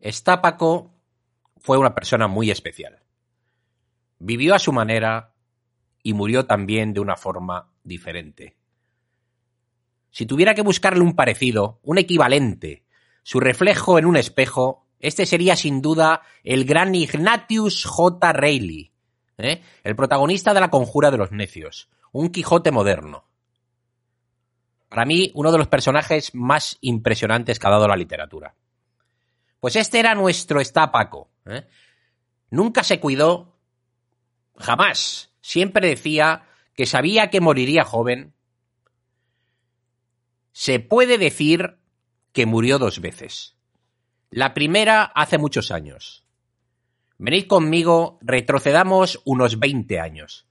Estápaco fue una persona muy especial. Vivió a su manera y murió también de una forma diferente. Si tuviera que buscarle un parecido, un equivalente, su reflejo en un espejo, este sería sin duda el gran Ignatius J. Reilly, ¿eh? el protagonista de la Conjura de los Necios, un Quijote moderno. Para mí, uno de los personajes más impresionantes que ha dado la literatura. Pues este era nuestro estápaco. ¿eh? Nunca se cuidó, jamás. Siempre decía que sabía que moriría joven. Se puede decir que murió dos veces. La primera hace muchos años. Venid conmigo, retrocedamos unos 20 años.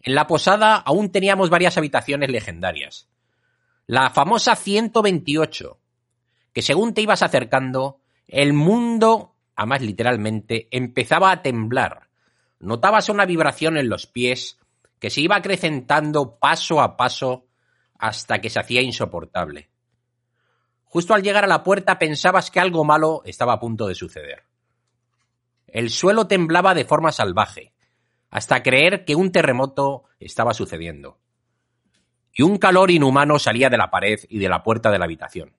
En la posada aún teníamos varias habitaciones legendarias. La famosa 128, que según te ibas acercando, el mundo, a más literalmente, empezaba a temblar. Notabas una vibración en los pies que se iba acrecentando paso a paso hasta que se hacía insoportable. Justo al llegar a la puerta pensabas que algo malo estaba a punto de suceder. El suelo temblaba de forma salvaje, hasta creer que un terremoto estaba sucediendo. Y un calor inhumano salía de la pared y de la puerta de la habitación.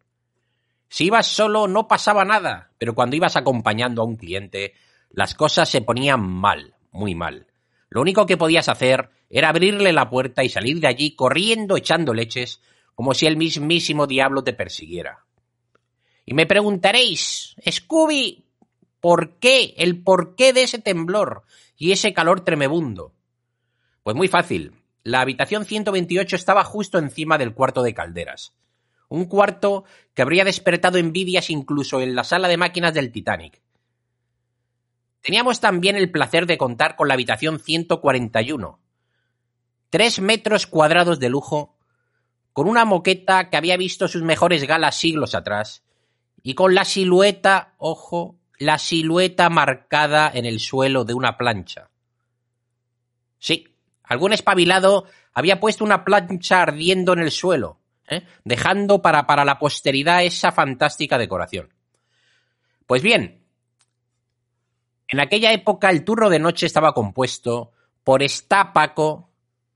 Si ibas solo no pasaba nada, pero cuando ibas acompañando a un cliente, las cosas se ponían mal, muy mal. Lo único que podías hacer era abrirle la puerta y salir de allí corriendo echando leches, como si el mismísimo diablo te persiguiera. Y me preguntaréis, Scooby, ¿por qué? El porqué de ese temblor y ese calor tremebundo. Pues muy fácil. La habitación 128 estaba justo encima del cuarto de calderas un cuarto que habría despertado envidias incluso en la sala de máquinas del Titanic. Teníamos también el placer de contar con la habitación 141. Tres metros cuadrados de lujo, con una moqueta que había visto sus mejores galas siglos atrás, y con la silueta, ojo, la silueta marcada en el suelo de una plancha. Sí, algún espabilado había puesto una plancha ardiendo en el suelo, ¿eh? dejando para, para la posteridad esa fantástica decoración. Pues bien, en aquella época el turno de noche estaba compuesto por Estápaco,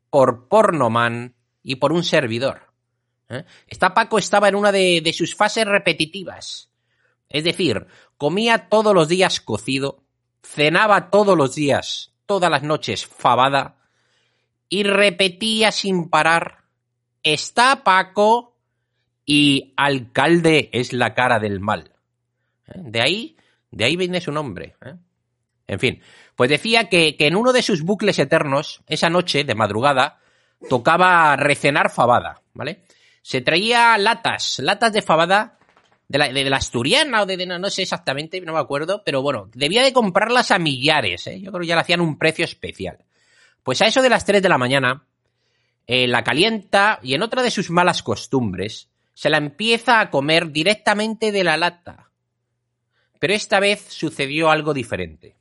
por Pornoman y por un servidor. ¿eh? Estápaco estaba en una de, de sus fases repetitivas. Es decir, comía todos los días cocido, cenaba todos los días, todas las noches fabada, y repetía sin parar está Paco y alcalde es la cara del mal. ¿Eh? De ahí, de ahí viene su nombre. ¿eh? En fin, pues decía que, en uno de sus bucles eternos, esa noche de madrugada, tocaba recenar fabada, ¿vale? Se traía latas, latas de fabada de la, de asturiana o de, no sé exactamente, no me acuerdo, pero bueno, debía de comprarlas a millares, ¿eh? Yo creo que ya le hacían un precio especial. Pues a eso de las 3 de la mañana, eh, la calienta y en otra de sus malas costumbres, se la empieza a comer directamente de la lata. Pero esta vez sucedió algo diferente.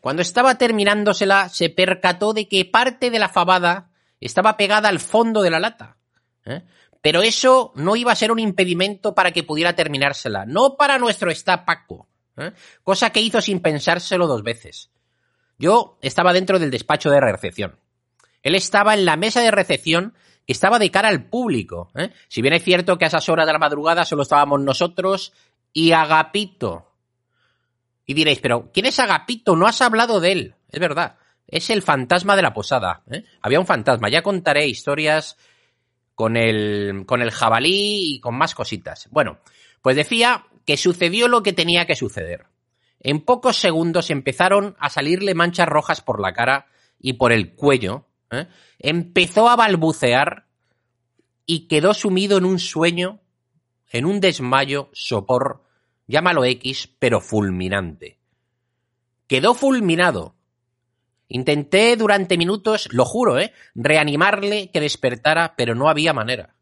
Cuando estaba terminándosela, se percató de que parte de la fabada estaba pegada al fondo de la lata. ¿eh? Pero eso no iba a ser un impedimento para que pudiera terminársela, no para nuestro estapaco, ¿eh? cosa que hizo sin pensárselo dos veces. Yo estaba dentro del despacho de recepción. Él estaba en la mesa de recepción que estaba de cara al público. ¿eh? Si bien es cierto que a esas horas de la madrugada solo estábamos nosotros y Agapito. Y diréis, pero ¿quién es Agapito? No has hablado de él. Es verdad. Es el fantasma de la posada. ¿eh? Había un fantasma. Ya contaré historias con el, con el jabalí y con más cositas. Bueno, pues decía que sucedió lo que tenía que suceder. En pocos segundos empezaron a salirle manchas rojas por la cara y por el cuello, ¿eh? empezó a balbucear y quedó sumido en un sueño, en un desmayo, sopor, llámalo X, pero fulminante. Quedó fulminado. Intenté durante minutos, lo juro, ¿eh? reanimarle que despertara, pero no había manera.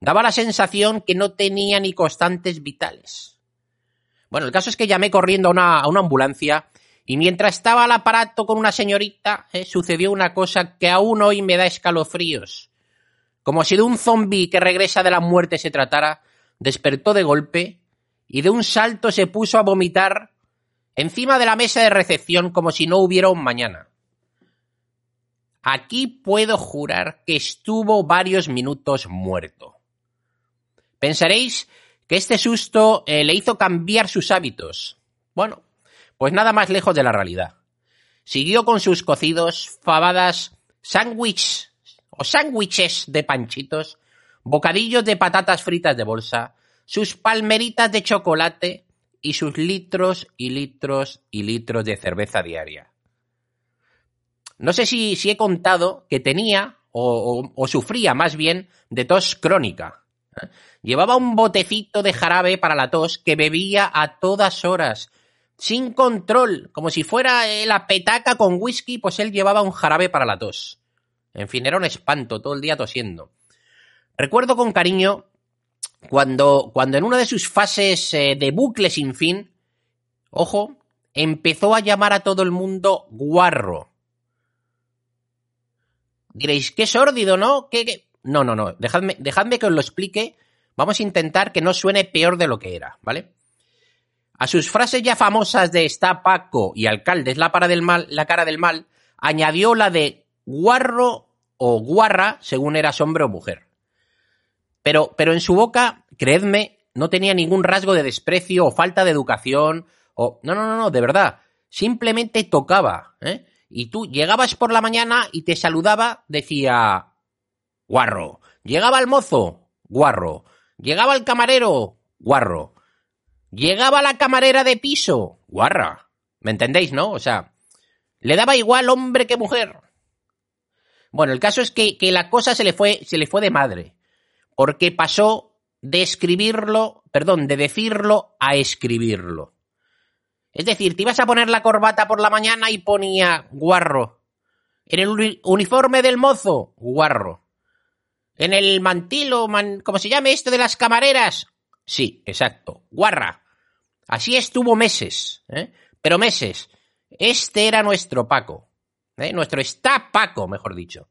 Daba la sensación que no tenía ni constantes vitales. Bueno, el caso es que llamé corriendo a una, a una ambulancia y mientras estaba al aparato con una señorita, ¿eh? sucedió una cosa que aún hoy me da escalofríos. Como si de un zombi que regresa de la muerte se tratara, despertó de golpe y de un salto se puso a vomitar encima de la mesa de recepción como si no hubiera un mañana. Aquí puedo jurar que estuvo varios minutos muerto. Pensaréis que este susto eh, le hizo cambiar sus hábitos. Bueno, pues nada más lejos de la realidad. Siguió con sus cocidos, fabadas, sándwiches o sándwiches de panchitos, bocadillos de patatas fritas de bolsa, sus palmeritas de chocolate y sus litros y litros y litros de cerveza diaria. No sé si, si he contado que tenía o, sufría más bien de tos crónica. Llevaba un botecito de jarabe para la tos que bebía a todas horas, sin control, como si fuera la petaca con whisky, pues él llevaba un jarabe para la tos. En fin, era un espanto, todo el día tosiendo. Recuerdo con cariño cuando, cuando en una de sus fases eh, de bucle sin fin, ojo, empezó a llamar a todo el mundo guarro. Diréis, qué sórdido, ¿no? ¿Qué, qué? No, no, no. Dejadme, dejadme que os lo explique. Vamos a intentar que no suene peor de lo que era, ¿vale? A sus frases ya famosas de está Paco y alcalde es la, para del mal, la cara del mal, añadió la de guarro o guarra según eras hombre o mujer. Pero, pero en su boca, creedme, no tenía ningún rasgo de desprecio o falta de educación o... No, no, no, no, de verdad. Simplemente tocaba, ¿eh? Y tú llegabas por la mañana y te saludaba, decía guarro. Llegaba el mozo, guarro. Llegaba el camarero, guarro. Llegaba la camarera de piso, guarra. ¿Me entendéis, no? O sea, le daba igual hombre que mujer. Bueno, el caso es que, que la cosa se le fue, se le fue de madre porque pasó de escribirlo, perdón, de decirlo a escribirlo. Es decir, te ibas a poner la corbata por la mañana y ponía guarro. En el uniforme del mozo, guarro. En el mantilo, man, ¿cómo se llame esto de las camareras? Sí, exacto, guarra. Así estuvo meses, ¿eh? pero meses. Este era nuestro Paco, ¿eh? nuestro está Paco, mejor dicho.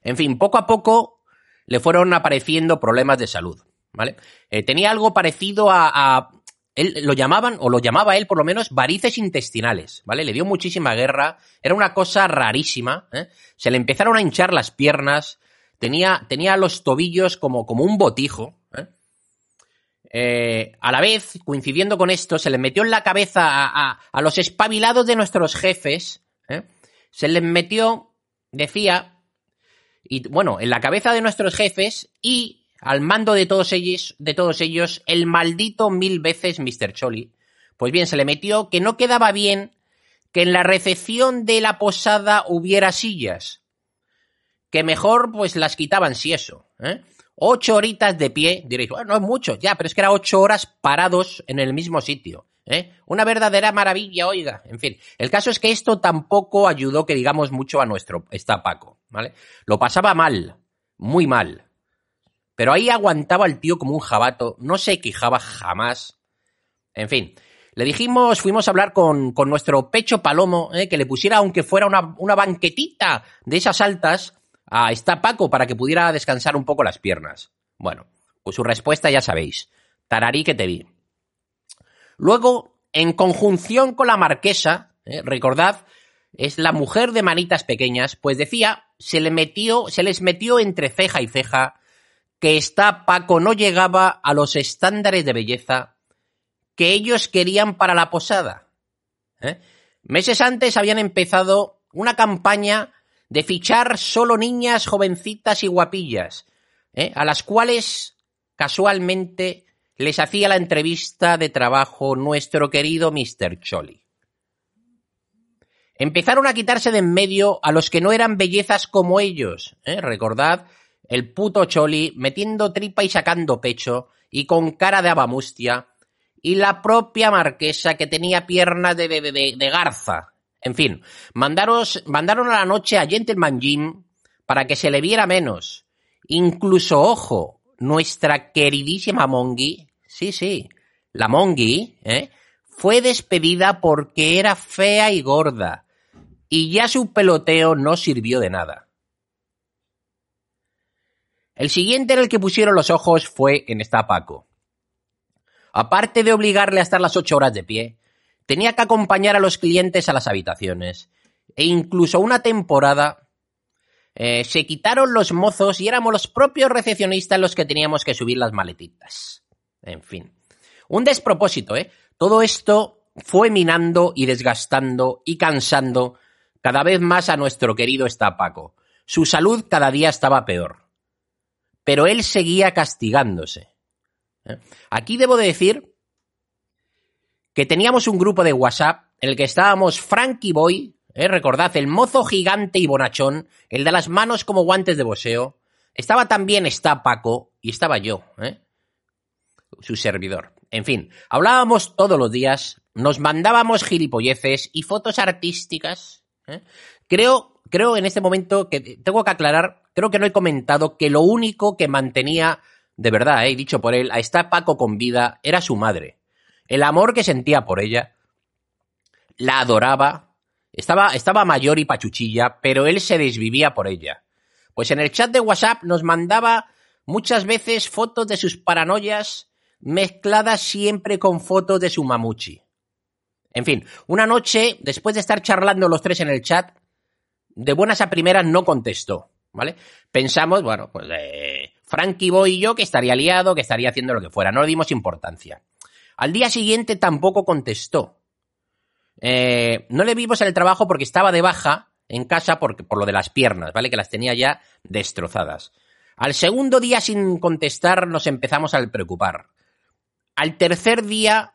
En fin, poco a poco le fueron apareciendo problemas de salud, ¿vale? Eh, tenía algo parecido a, a, él lo llamaban, o lo llamaba él por lo menos, varices intestinales, ¿vale? Le dio muchísima guerra, era una cosa rarísima, ¿eh? Se le empezaron a hinchar las piernas, tenía, tenía los tobillos como, como un botijo, ¿eh? A la vez, coincidiendo con esto, se le metió en la cabeza a los espabilados de nuestros jefes, ¿eh? se les metió, decía, y bueno, en la cabeza de nuestros jefes y al mando de todos ellos, de todos ellos, el maldito mil veces Mr. Choli. Pues bien, se le metió que no quedaba bien que en la recepción de la posada hubiera sillas. Que mejor pues las quitaban si eso, ¿eh? Ocho horitas de pie, diréis, bueno, no es mucho, ya, pero es que era ocho horas parados en el mismo sitio. ¿Eh? Una verdadera maravilla, oiga. En fin, el caso es que esto tampoco ayudó que digamos mucho a nuestro estapaco, ¿vale? Lo pasaba mal, muy mal. Pero ahí aguantaba el tío como un jabato, no se quejaba jamás. En fin, le dijimos, fuimos a hablar con, con nuestro pecho palomo, ¿eh? que le pusiera, aunque fuera una, una banquetita de esas altas, a estapaco para que pudiera descansar un poco las piernas. Bueno, pues su respuesta ya sabéis. Tararí que te vi. Luego, en conjunción con la marquesa, ¿eh? recordad, es la mujer de manitas pequeñas, pues decía, se le metió, se les metió entre ceja y ceja que esta Paco no llegaba a los estándares de belleza que ellos querían para la posada. ¿eh? Meses antes habían empezado una campaña de fichar solo niñas jovencitas y guapillas, ¿eh? a las cuales casualmente les hacía la entrevista de trabajo nuestro querido Mr. Choli. Empezaron a quitarse de en medio a los que no eran bellezas como ellos. ¿eh? Recordad, el puto Choli, metiendo tripa y sacando pecho, y con cara de abamustia, y la propia marquesa que tenía piernas de, de, de, de garza. En fin, mandaros, mandaron a la noche a Gentleman Jim para que se le viera menos. Incluso, ojo, nuestra queridísima Mongi, sí, sí, la Mongi, ¿eh? fue despedida porque era fea y gorda, y ya su peloteo no sirvió de nada. El siguiente en el que pusieron los ojos fue en esta Paco. Aparte de obligarle a estar las ocho horas de pie, tenía que acompañar a los clientes a las habitaciones. E incluso una temporada eh, se quitaron los mozos y éramos los propios recepcionistas los que teníamos que subir las maletitas. En fin. Un despropósito, ¿eh? Todo esto fue minando y desgastando y cansando cada vez más a nuestro querido Estapaco. Su salud cada día estaba peor. Pero él seguía castigándose. ¿eh? Aquí debo de decir que teníamos un grupo de WhatsApp en el que estábamos Frankie Boy, ¿eh? recordad, el mozo gigante y bonachón, el de las manos como guantes de boxeo. Estaba también está Paco y estaba yo, ¿eh? su servidor. En fin, hablábamos todos los días, nos mandábamos gilipolleces y fotos artísticas. ¿eh? Creo, creo en este momento que tengo que aclarar, creo que no he comentado que lo único que mantenía, de verdad, he dicho por él, a esta Paco con vida era su madre. El amor que sentía por ella, la adoraba, estaba, estaba mayor y pachuchilla, pero él se desvivía por ella. Pues en el chat de WhatsApp nos mandaba muchas veces fotos de sus paranoias mezcladas siempre con fotos de su mamuchi. En fin, una noche, después de estar charlando los tres en el chat, de buenas a primeras no contestó, ¿vale? Pensamos, bueno, pues eh, Frankie Boy y yo que estaría liado, que estaría haciendo lo que fuera, no le dimos importancia. Al día siguiente tampoco contestó. Eh, no le vimos en el trabajo porque estaba de baja en casa por, por lo de las piernas, ¿vale? Que las tenía ya destrozadas. Al segundo día sin contestar nos empezamos a preocupar. Al tercer día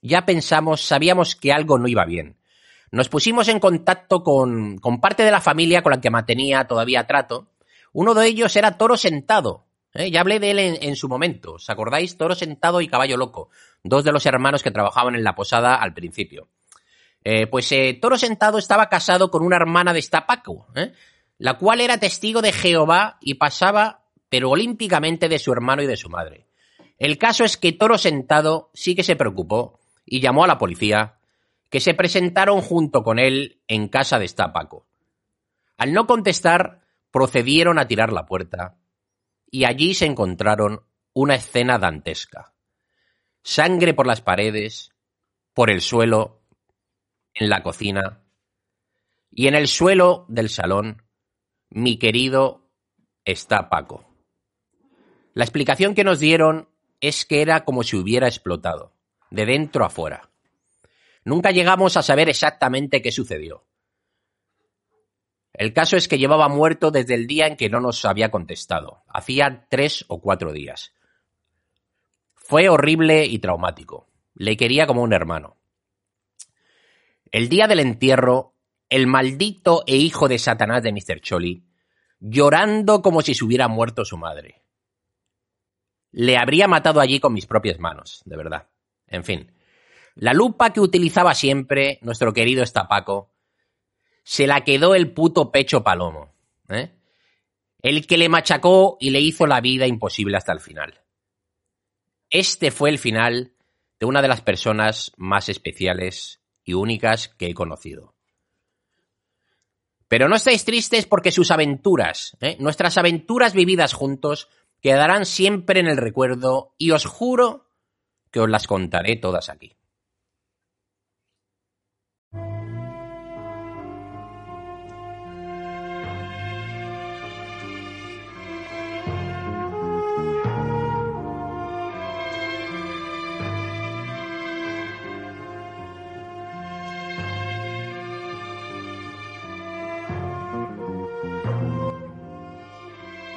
ya pensamos, sabíamos que algo no iba bien. Nos pusimos en contacto con, con parte de la familia con la que mantenía todavía trato. Uno de ellos era Toro Sentado. ¿Eh? Ya hablé de él en, su momento. ¿Os acordáis? Toro Sentado y Caballo Loco. Dos de los hermanos que trabajaban en la posada al principio. Eh, pues eh, Toro Sentado estaba casado con una hermana de Estapaco, la cual era testigo de Jehová y pasaba, pero olímpicamente, de su hermano y de su madre. El caso es que Toro Sentado sí que se preocupó y llamó a la policía, que se presentaron junto con él en casa de Estapaco. Al no contestar, procedieron a tirar la puerta, y allí se encontraron una escena dantesca. Sangre por las paredes, por el suelo, en la cocina, y en el suelo del salón, mi querido Estapaco. La explicación que nos dieron es que era como si hubiera explotado de dentro a fuera. Nunca llegamos a saber exactamente qué sucedió. El caso es que llevaba muerto desde el día en que no nos había contestado. Hacía tres o cuatro días. Fue horrible y traumático. Le quería como un hermano. El día del entierro, el maldito e hijo de Satanás de Mr. Choli, llorando como si se hubiera muerto su madre. Le habría matado allí con mis propias manos, de verdad. En fin, la lupa que utilizaba siempre nuestro querido Estapaco se la quedó el puto pecho palomo. ¿eh? El que le machacó y le hizo la vida imposible hasta el final. Este fue el final de una de las personas más especiales y únicas que he conocido. Pero no estáis tristes porque sus aventuras, ¿eh? nuestras aventuras vividas juntos, quedarán siempre en el recuerdo y os juro que os las contaré todas aquí.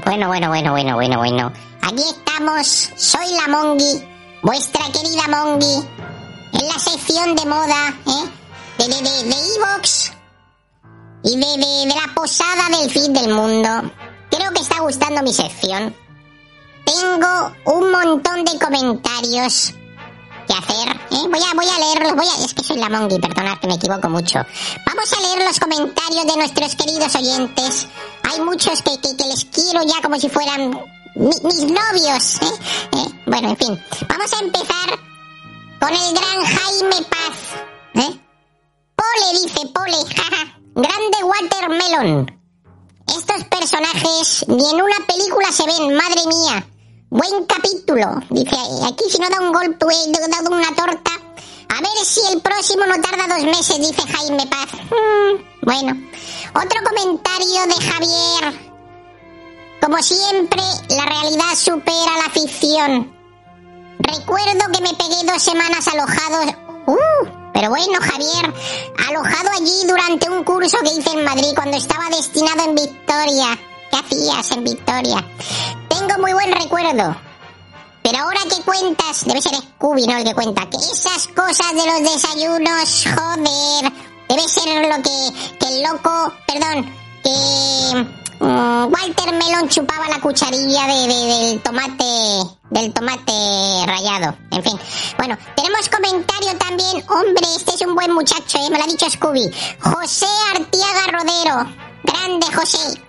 Bueno, bueno, bueno, bueno, bueno, bueno. Aquí estamos, soy la Mongi, vuestra querida Mongi, en la sección de moda, ¿eh? De de de de Evox y de, de de la posada del fin del mundo. creo que está gustando mi sección. Tengo un montón de comentarios hacer. ¿eh? Voy, a, voy a leerlos. Voy a, es que soy la Mongi, perdonad que me equivoco mucho. Vamos a leer los comentarios de nuestros queridos oyentes. Hay muchos que, que, que les quiero ya como si fueran mi- mis novios. ¿eh? ¿eh? Bueno, en fin. Vamos a empezar con el gran Jaime Paz. ¿eh? Pole, dice Pole. jaja. Grande Watermelon. Estos personajes ni en una película se ven, madre mía. Buen capítulo. Dice, aquí si no da un golpe, he dado una torta. A ver si el próximo no tarda dos meses, dice Jaime Paz. Mm, bueno. Otro comentario de Javier. Como siempre, la realidad supera la ficción. Recuerdo que me pegué dos semanas alojado. Uh, pero bueno, Javier, alojado allí durante un curso que hice en Madrid cuando estaba destinado en Victoria. ¿Qué hacías en Victoria? Tengo muy buen recuerdo. Pero ahora que cuentas, debe ser Scooby, ¿no? El que cuenta. Que esas cosas de los desayunos, joder. Debe ser lo que, que el loco, perdón, que mm, Walter Melon chupaba la cucharilla de, de- del tomate, del tomate rallado. En fin. Bueno, tenemos comentario también. Hombre, este es un buen muchacho, ¿eh? Me lo ha dicho Scooby. José Artiaga Rodero. Grande, José.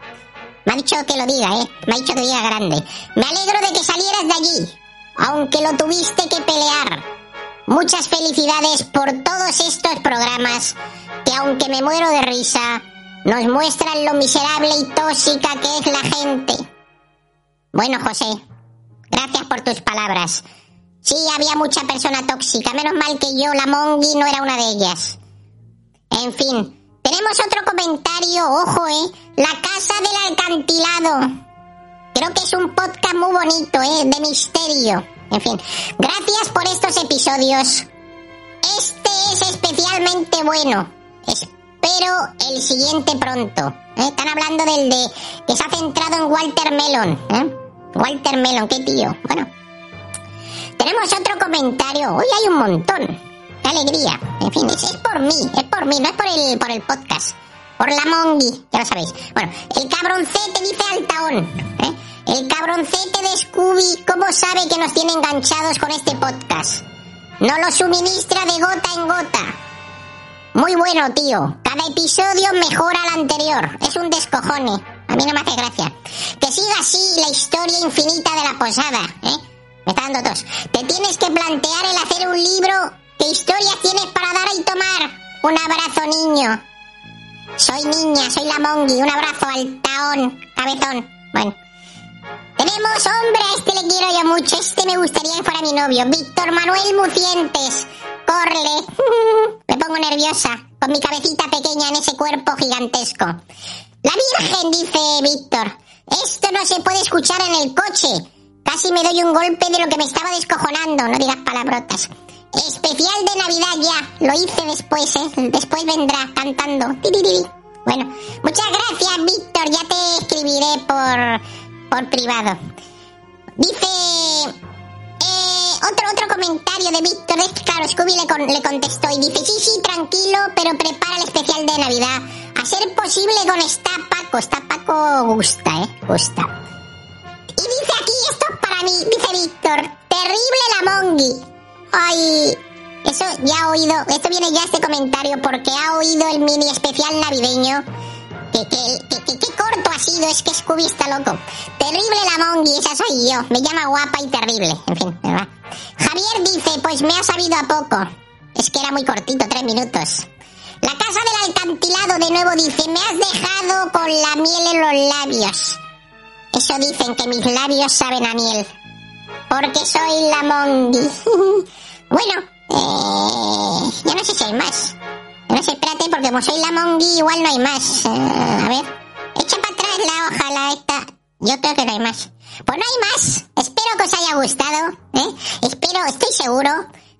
Me ha dicho que lo diga, ¿eh? Me ha dicho que diga grande. Me alegro de que salieras de allí, aunque lo tuviste que pelear. Muchas felicidades por todos estos programas que, aunque me muero de risa, nos muestran lo miserable y tóxica que es la gente. Bueno, José, gracias por tus palabras. Sí, había mucha persona tóxica. Menos mal que yo, la Mongi, no era una de ellas. En fin, tenemos otro comentario, ojo, ¿eh? La Casa del Alcantilado. Creo que es un podcast muy bonito, ¿eh? De misterio. En fin, gracias por estos episodios. Este es especialmente bueno. Espero el siguiente pronto. ¿eh? Están hablando del de que se ha centrado en Walter Melon. ¿eh? Walter Melon, qué tío. Bueno, tenemos otro comentario. Hoy hay un montón. Alegría. En fin, es, es por mí, es por mí, no es por el, por el podcast. Por la Mongi, ya lo sabéis. Bueno, el cabroncete dice Altaón. ¿eh? El cabroncete de Scooby, ¿cómo sabe que nos tiene enganchados con este podcast? No lo suministra de gota en gota. Muy bueno, tío. Cada episodio mejora al anterior. Es un descojone. A mí no me hace gracia. Que siga así la historia infinita de la posada, ¿eh? Me está dando tos. Te tienes que plantear el hacer un libro. ¿Qué historias tienes para dar y tomar? Un abrazo, niño. Soy niña, soy la Mongi. Un abrazo al taón, cabezón. Bueno. Tenemos, hombre, a este le quiero yo mucho. Este me gustaría que fuera mi novio. Víctor Manuel Mucientes. Corle. Me pongo nerviosa con mi cabecita pequeña en ese cuerpo gigantesco. La Virgen, dice Víctor. Esto no se puede escuchar en el coche. Casi me doy un golpe de lo que me estaba descojonando. No digas palabrotas. Especial de Navidad ya. Lo hice después, ¿eh? Después vendrá cantando. Bueno, muchas gracias, Víctor. Ya te escribiré por, por privado. Dice... Eh, otro, otro comentario de Víctor. Es que, claro, Scooby le, con- le contestó y dice, sí, sí, tranquilo, pero prepara el especial de Navidad. A ser posible con Está Paco. Está Paco gusta, ¿eh? Gusta. Y dice aquí, esto es para mí, dice Víctor, terrible la Mongi. Ay, eso ya ha oído, esto viene ya este comentario porque ha oído el mini especial navideño. Que, que, que, que- corto ha sido, es que Scooby está loco. Terrible la Mongi, esa soy yo. Me llama guapa y terrible. En fin, ¿verdad? Javier dice, pues me ha sabido a poco. Es que era muy cortito, tres minutos. La casa del alcantilado de nuevo dice, me has dejado con la miel en los labios. Eso dicen que mis labios saben a miel. Porque soy la Mongi. bueno, eh, ya no sé si hay más. No sé, espérate, porque como soy la Mongi, igual no hay más. Eh, a ver, echa para atrás la hoja, la esta. Yo creo que no hay más. Pues no hay más. Espero que os haya gustado. ¿eh? Espero, estoy seguro.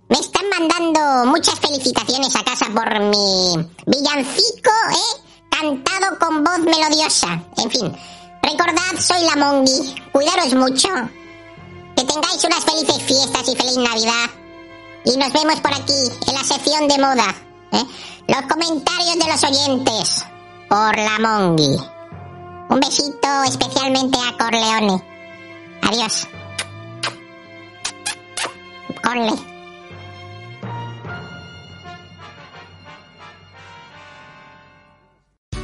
Me están mandando muchas felicitaciones a casa por mi villancico, ¿eh? Cantado con voz melodiosa. En fin, recordad, soy la Mongi. Cuidaros mucho. Que tengáis unas felices fiestas y feliz Navidad. Y nos vemos por aquí, en la sección de moda. ¿eh? Los comentarios de los oyentes. Por la Mongi. Un besito especialmente a Corleone. Adiós. Corle.